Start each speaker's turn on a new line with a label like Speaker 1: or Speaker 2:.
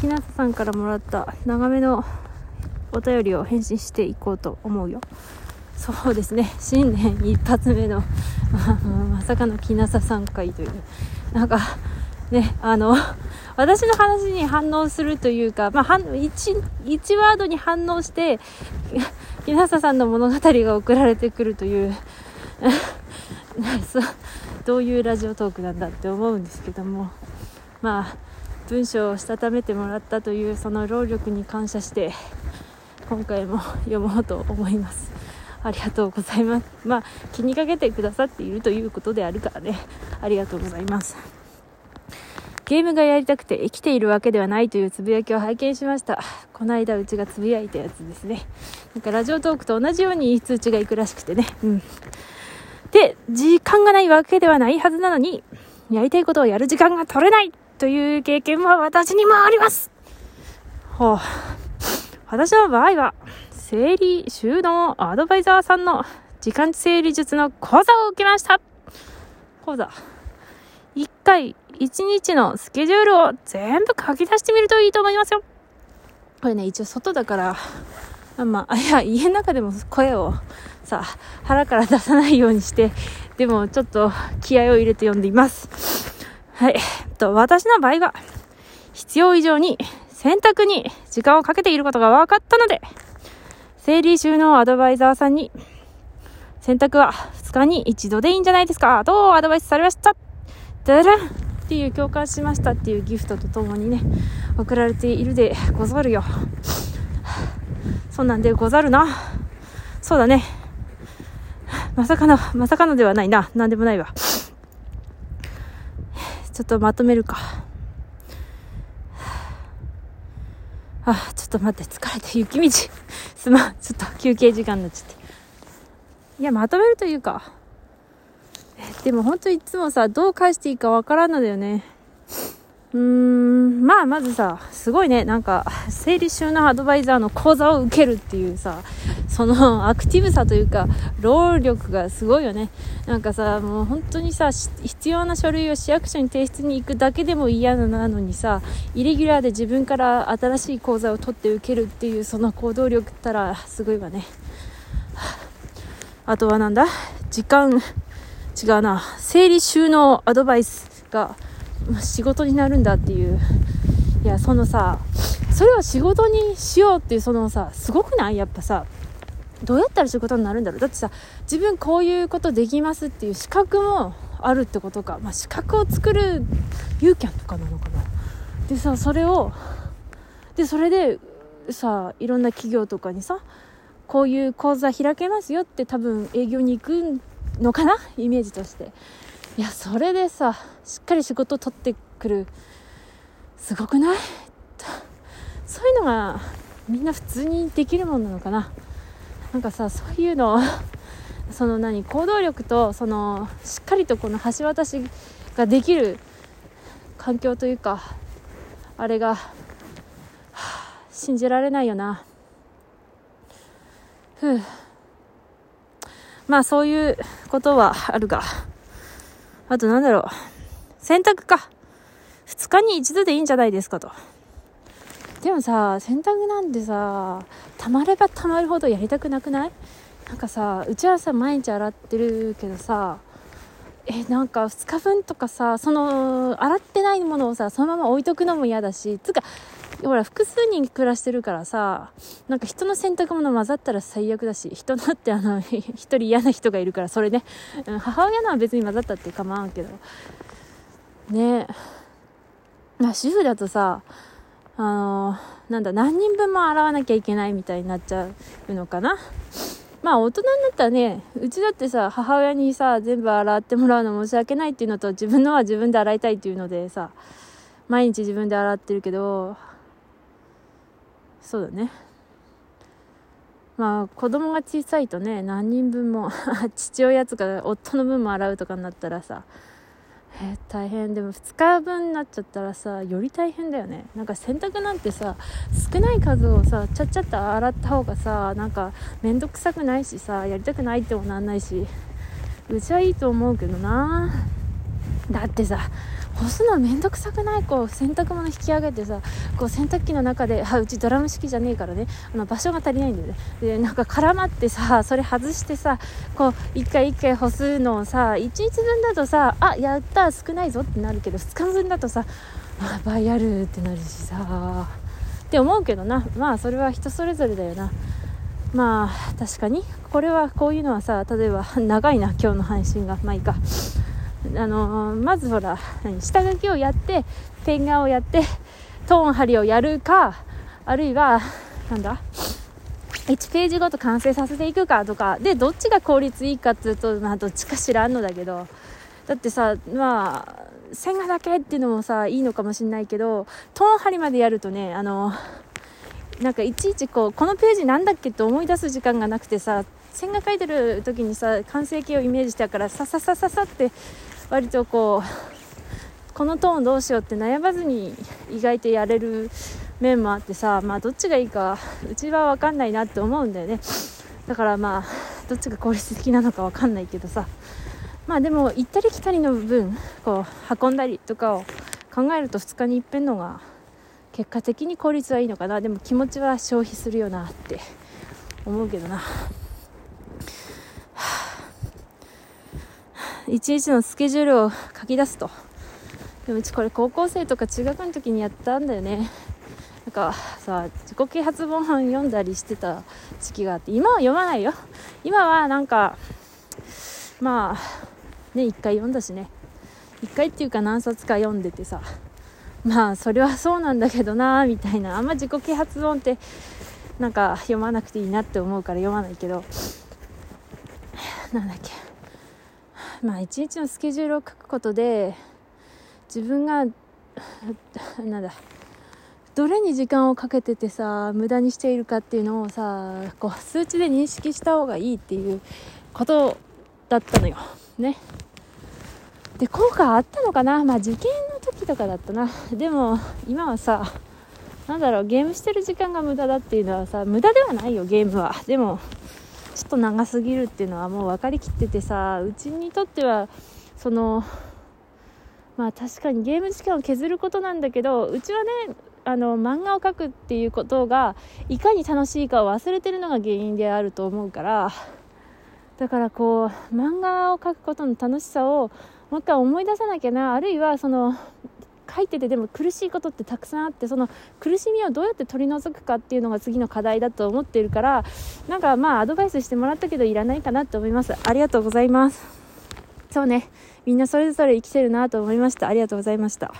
Speaker 1: ひなささんからもらった長めのお便りを返信していこうと思うよ。そうですね。新年一発目のまさかのきなささん会という。なんかねあの私の話に反応するというか、まあ、1, 1ワードに反応してきなささんの物語が送られてくるという どういうラジオトークなんだって思うんですけども。まあ文章をしたためてもらったというその労力に感謝して今回も読もうと思います。ありがとうございます。まあ気にかけてくださっているということであるからね。ありがとうございます。ゲームがやりたくて生きているわけではないというつぶやきを拝見しました。この間うちがつぶやいたやつですね。なんかラジオトークと同じように通知がいくらしくてね。うん。で時間がないわけではないはずなのにやりたいことをやる時間が取れない。という経験は私にもありますほう私の場合は、整理収納アドバイザーさんの時間整理術の講座を受けました。講座。1回1日のスケジュールを全部書き出してみるといいと思いますよ。これね、一応外だから、まあ、いや、家の中でも声をさ、腹から出さないようにして、でもちょっと気合を入れて読んでいます。はい。と、私の場合は、必要以上に選択に時間をかけていることが分かったので、整理収納アドバイザーさんに、洗濯は2日に一度でいいんじゃないですかとアドバイスされました？ダランっていう共感しましたっていうギフトとともにね、送られているでござるよ。そうなんでござるな。そうだね。まさかの、まさかのではないな。なんでもないわ。ちょっとまとめるか。あ、ちょっと待って、疲れて、雪道。すまん、ちょっと休憩時間になっちゃって。いや、まとめるというか。でも本当いつもさ、どう返していいかわからんのだよね。うーん、まあ、まずさ、すごいね、なんか、整理収納アドバイザーの講座を受けるっていうさ、そのアクティブさというか、労力がすごいよね。なんかさ、もう本当にさ、必要な書類を市役所に提出に行くだけでも嫌なのにさ、イレギュラーで自分から新しい講座を取って受けるっていう、その行動力ったら、すごいわね。あとはなんだ？時間、違うな。整理収納アドバイスが、仕事になるんだっていういやそのさそれを仕事にしようっていうそのさすごくない？やっぱさどうやったら仕事になるんだろう。だってさ自分こういうことできますっていう資格もあるってことか、まあ、資格を作るユーキャンとかなのかな。でさそれをでそれでさいろんな企業とかにさこういう講座開けますよって多分営業に行くのかな？イメージとして。いやそれでさしっかり仕事取ってくる。すごくない？そういうのがみんな普通にできるもんなのかな。なんかさそういうの その何行動力とそのしっかりとこの橋渡しができる環境というかあれが、はあ、信じられないよなふうまあそういうことはあるがあとなんだろう。洗濯か。2日に一度でいいんじゃないですかと。でもさ、洗濯なんてさ、たまればたまるほどやりたくなくない？なんかさ、うちはさ、毎日洗ってるけどさ、え、なんか2日分とかさ、その、洗ってないものをさ、そのまま置いとくのも嫌だし、つか、ほら、複数人暮らしてるからさ、なんか人の洗濯物混ざったら最悪だし、人のってあの、一人嫌な人がいるから、それね、うん母親のは別に混ざったって構わんけど、ね。まあ、主婦だとさ、あのなんだ、何人分も洗わなきゃいけないみたいになっちゃうのかな。まあ大人になったらね、うちだってさ、母親にさ、全部洗ってもらうの申し訳ないっていうのと、自分のは自分で洗いたいっていうのでさ、毎日自分で洗ってるけど、そうだねまあ子供が小さいとね何人分も 父親とか夫の分も洗うとかになったらさえ、大変。でも2日分になっちゃったらさより大変だよね。なんか洗濯なんてさ少ない数をさちゃっちゃっと洗った方がさなんか面倒くさくないしさやりたくないってもなんないしうちはいいと思うけどな。だってさ干すのめんどくさくない？こう洗濯物引き上げてさこう洗濯機の中であうちドラム式じゃねえからね。あの場所が足りないんだよね。でなんか絡まってさそれ外してさこう一回一回干すのをさ1日分だとさあやった少ないぞってなるけど2日分だとさあ倍あるってなるしさ。って思うけどな。まあそれは人それぞれだよな。まあ確かに。これはこういうのはさ例えば長いな今日の配信が。まあいいか。あのまずほら下書きをやってペン画をやってトーン貼りをやるかあるいはなんだ1ページごと完成させていくかとかでどっちが効率いいかっていうと、まあ、どっちか知らんのだけどだってさまあ線画だけっていうのもさいいのかもしれないけどトーン貼りまでやるとねあのなんかいちいちこうこのページなんだっけって思い出す時間がなくてさ線画描いてる時にさ完成形をイメージしたからさささささって割とこうこのトーンどうしようって悩まずに意外とやれる面もあってさまあどっちがいいかうちは分かんないなって思うんだよね。だからまあどっちが効率的なのか分かんないけどさ。まあでも行ったり来たりの部分こう運んだりとかを考えると2日にいっぺんのが結果的に効率はいいのかな。でも気持ちは消費するよなって思うけどな。一日のスケジュールを書き出すと。でもうちこれ高校生とか中学の時にやったんだよね。なんかさ自己啓発本読んだりしてた時期があって今は読まないよ。今はなんかまあね一回読んだしね。一回っていうか何冊か読んでてさ。まあそれはそうなんだけどなみたいな。あんま自己啓発本ってなんか読まなくていいなって思うから読まないけど。なんだっけ。まあ、一日のスケジュールを書くことで自分がなんだどれに時間をかけててさ無駄にしているかっていうのをさこう数値で認識した方がいいっていうことだったのよ。ね。で効果あったのかな？まあ受験の時とかだったなでも今はさなんだろうゲームしてる時間が無駄だっていうのはさ無駄ではないよゲームはでもちょっと長すぎるっていうのはもう分かりきっててさうちにとってはそのまあ確かにゲーム時間を削ることなんだけどうちはねあの漫画を描くっていうことがいかに楽しいかを忘れてるのが原因であると思うからだからこう漫画を描くことの楽しさをもう一回思い出さなきゃな。あるいはその書いててでも苦しいことってたくさんあってその苦しみをどうやって取り除くかっていうのが次の課題だと思っているからなんかまあアドバイスしてもらったけどいらないかなと思います。ありがとうございます。そうね。みんなそれぞれ生きてるなと思いました。ありがとうございました。